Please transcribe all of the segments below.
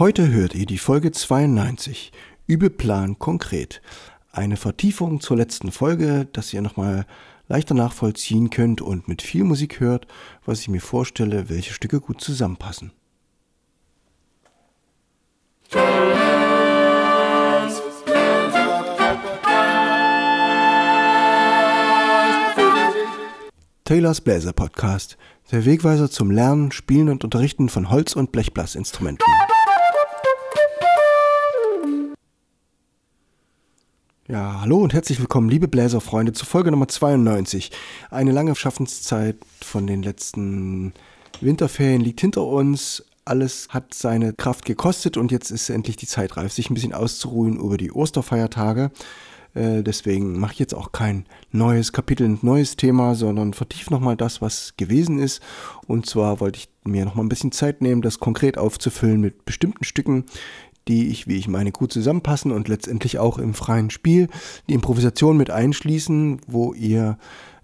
Heute hört ihr die Folge 92, Übeplan konkret. Eine Vertiefung zur letzten Folge, dass ihr nochmal leichter nachvollziehen könnt und mit viel Musik hört, was ich mir vorstelle, welche Stücke gut zusammenpassen. Taylors Bläser Podcast, der Wegweiser zum Lernen, Spielen und Unterrichten von Holz- und Blechblasinstrumenten. Ja, hallo und herzlich willkommen, liebe Bläserfreunde, zu Folge Nummer 92. Eine lange Schaffenszeit von den letzten Winterferien liegt hinter uns. Alles hat seine Kraft gekostet und jetzt ist endlich die Zeit reif, sich ein bisschen auszuruhen über die Osterfeiertage. Äh, deswegen mache ich jetzt auch kein neues Kapitel, ein neues Thema, sondern vertief nochmal das, was gewesen ist. Und zwar wollte ich mir nochmal ein bisschen Zeit nehmen, das konkret aufzufüllen mit bestimmten Stücken, die ich, wie ich meine, gut zusammenpassen und letztendlich auch im freien Spiel die Improvisation mit einschließen, wo ihr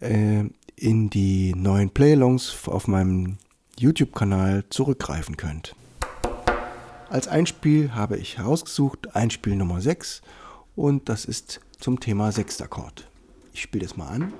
äh, in die neuen Playalongs auf meinem YouTube-Kanal zurückgreifen könnt. Als Einspiel habe ich herausgesucht Einspiel Nummer 6 und das ist zum Thema Sechstakkord. Ich spiele das mal an.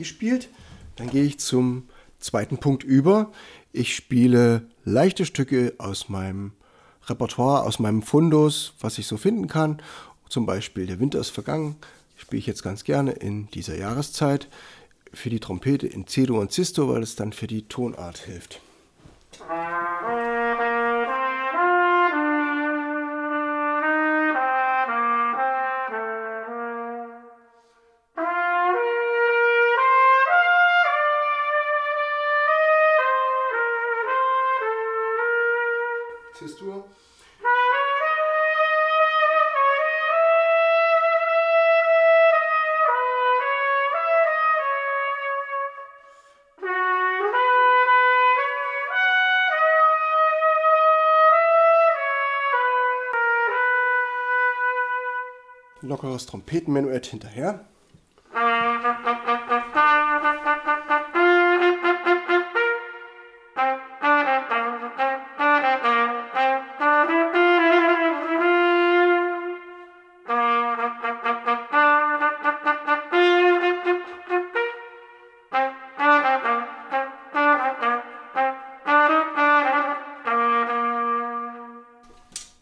Eingespielt. Dann gehe ich zum zweiten Punkt über. Ich spiele leichte Stücke aus meinem Repertoire, aus meinem Fundus, was ich so finden kann. Zum Beispiel Der Winter ist vergangen. Spiele ich jetzt ganz gerne in dieser Jahreszeit. Für die Trompete in C-Dur und Cis-Dur, weil es dann für die Tonart hilft. Cis-Dur. Lockeres Trompetenmenuett hinterher.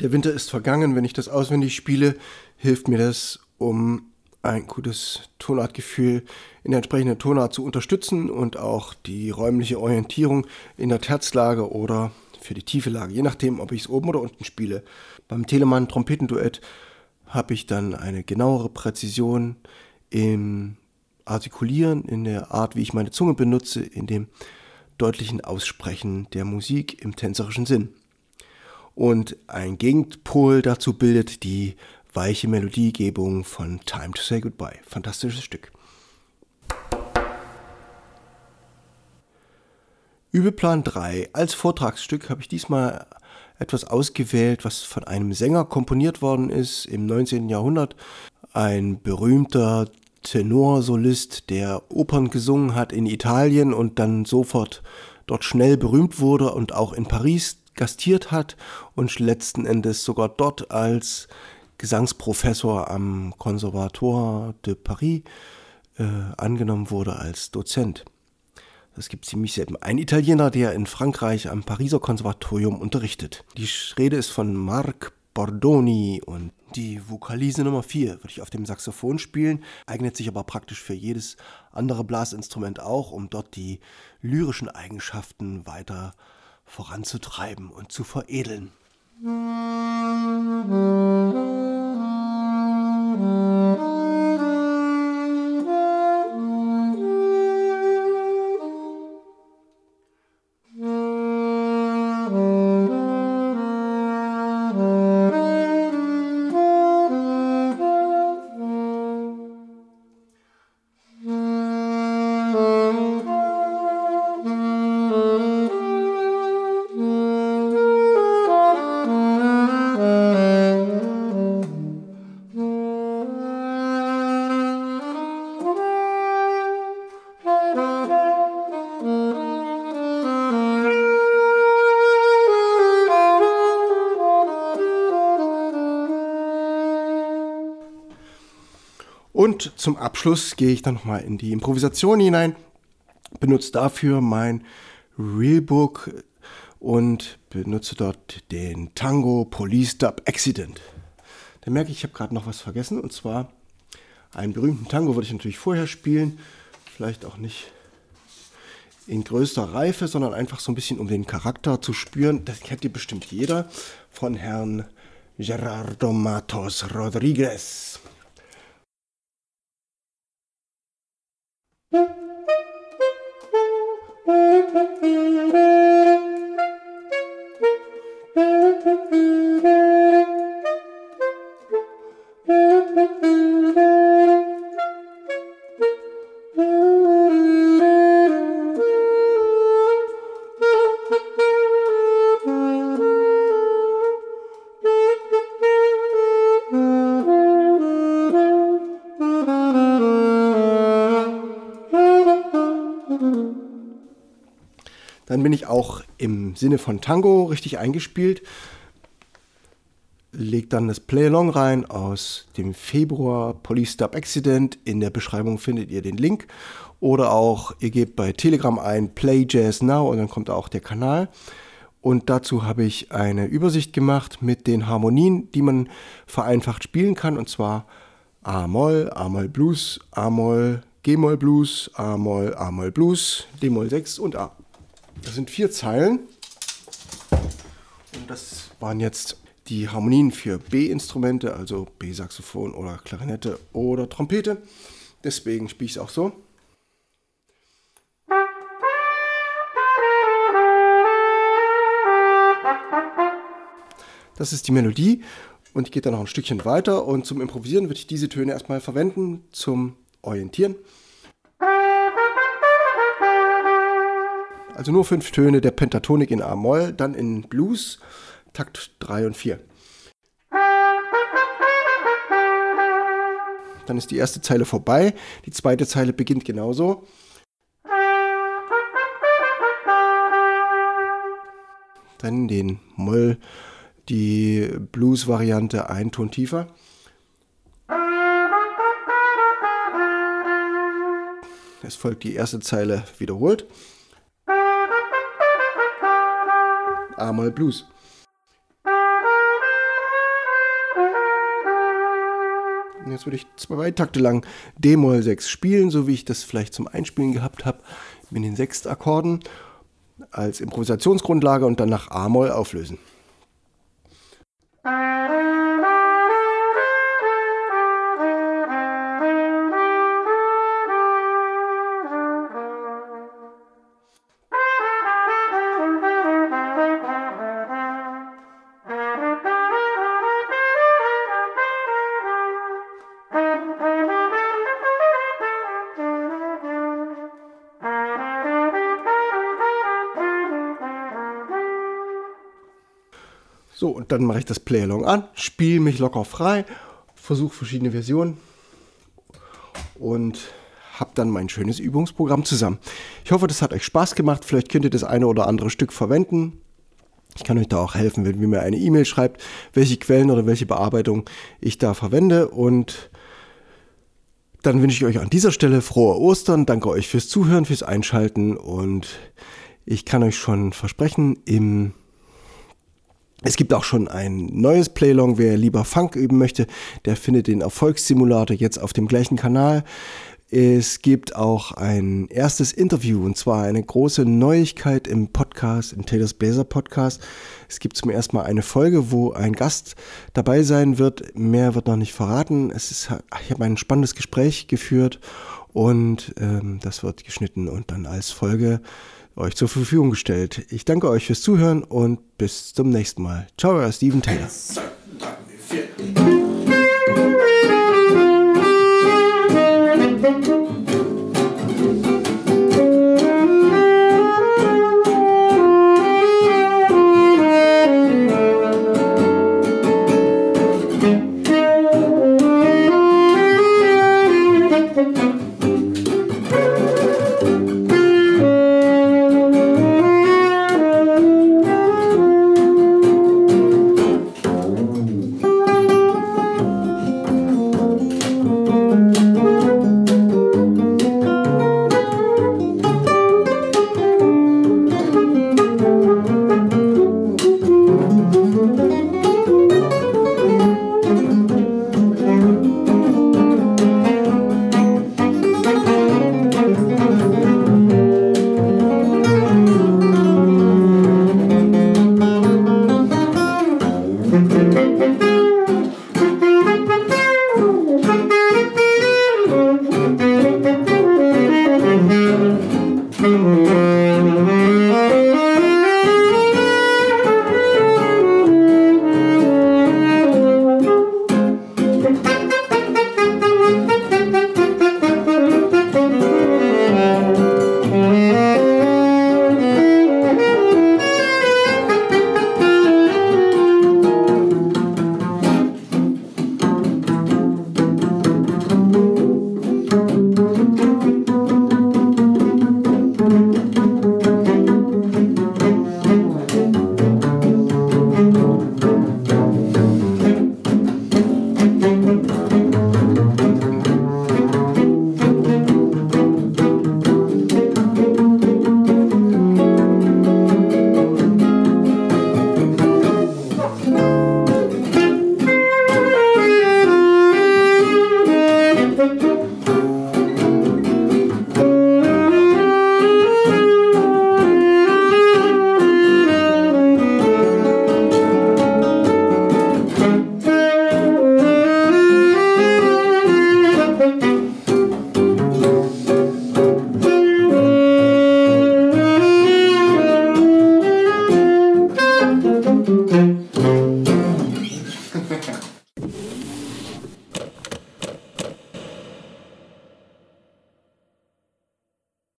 Der Winter ist vergangen. Wenn ich das auswendig spiele, hilft mir das, um ein gutes Tonartgefühl in der entsprechenden Tonart zu unterstützen und auch die räumliche Orientierung in der Terzlage oder für die tiefe Lage, je nachdem, ob ich es oben oder unten spiele. Beim Telemann Trompetenduett habe ich dann eine genauere Präzision im Artikulieren, in der Art, wie ich meine Zunge benutze, in dem deutlichen Aussprechen der Musik im tänzerischen Sinn. Und ein Gegenpol dazu bildet die weiche Melodiegebung von Time to Say Goodbye. Fantastisches Stück. Übeplan 3. Als Vortragsstück habe ich diesmal etwas ausgewählt, was von einem Sänger komponiert worden ist im 19. Jahrhundert. Ein berühmter Tenorsolist, der Opern gesungen hat in Italien und dann sofort dort schnell berühmt wurde und auch in Paris gastiert hat und letzten Endes sogar dort als Gesangsprofessor am Conservatoire de Paris äh, angenommen wurde als Dozent. Das gibt ziemlich selten. Ein Italiener, der in Frankreich am Pariser Konservatorium unterrichtet. Die Rede ist von Marc Bordoni und die Vokalise Nummer 4 würde ich auf dem Saxophon spielen, eignet sich aber praktisch für jedes andere Blasinstrument auch, um dort die lyrischen Eigenschaften weiter voranzutreiben und zu veredeln. Und zum Abschluss gehe ich dann nochmal in die Improvisation hinein, benutze dafür mein Realbook und benutze dort den Tango Police Dub Accident. Da merke ich, ich habe gerade noch was vergessen und zwar einen berühmten Tango würde ich natürlich vorher spielen, vielleicht auch nicht in größter Reife, sondern einfach so ein bisschen um den Charakter zu spüren. Das kennt ihr bestimmt jeder von Herrn Gerardo Matos Rodriguez. Dann auch im Sinne von Tango richtig eingespielt. Leg dann das Play-Along rein aus dem Februar Police Stop Accident. In der Beschreibung findet ihr den Link. Oder auch ihr gebt bei Telegram ein Play Jazz Now und dann kommt auch der Kanal. Und dazu habe ich eine Übersicht gemacht mit den Harmonien, die man vereinfacht spielen kann. Und zwar A-Moll, A-Moll Blues, A-Moll, G-Moll Blues, A-Moll, A-Moll Blues, D-Moll 6 und A. Das sind vier Zeilen. Und das waren jetzt die Harmonien für B-Instrumente, also B-Saxophon oder Klarinette oder Trompete. Deswegen spiele ich es auch so. Das ist die Melodie und ich gehe dann noch ein Stückchen weiter und zum Improvisieren würde ich diese Töne erstmal verwenden zum Orientieren. Also nur fünf Töne der Pentatonik in A-Moll, dann in Blues, Takt 3 und 4. Dann ist die erste Zeile vorbei, die zweite Zeile beginnt genauso. Dann den Moll, die Blues-Variante ein Ton tiefer. Es folgt die erste Zeile wiederholt. A-Moll Blues. Jetzt würde ich zwei Takte lang D-Moll 6 spielen, so wie ich das vielleicht zum Einspielen gehabt habe, mit den Sechstakkorden als Improvisationsgrundlage und dann nach A-Moll auflösen. So, und dann mache ich das Play-Along an, spiele mich locker frei, versuche verschiedene Versionen und habe dann mein schönes Übungsprogramm zusammen. Ich hoffe, das hat euch Spaß gemacht. Vielleicht könnt ihr das eine oder andere Stück verwenden. Ich kann euch da auch helfen, wenn ihr mir eine E-Mail schreibt, welche Quellen oder welche Bearbeitung ich da verwende. Und dann wünsche ich euch an dieser Stelle frohe Ostern. Danke euch fürs Zuhören, fürs Einschalten und ich kann euch schon versprechen, im es gibt auch schon ein neues Playlong. Wer lieber Funk üben möchte, der findet den Erfolgssimulator jetzt auf dem gleichen Kanal. Es gibt auch ein erstes Interview und zwar eine große Neuigkeit im Podcast, im Taylor's Blazer Podcast. Es gibt zum ersten Mal eine Folge, wo ein Gast dabei sein wird. Mehr wird noch nicht verraten. Es ist, ich habe ein spannendes Gespräch geführt und ähm, das wird geschnitten und dann als Folge euch zur Verfügung gestellt. Ich danke euch fürs Zuhören und bis zum nächsten Mal. Ciao, euer Steven Taylor.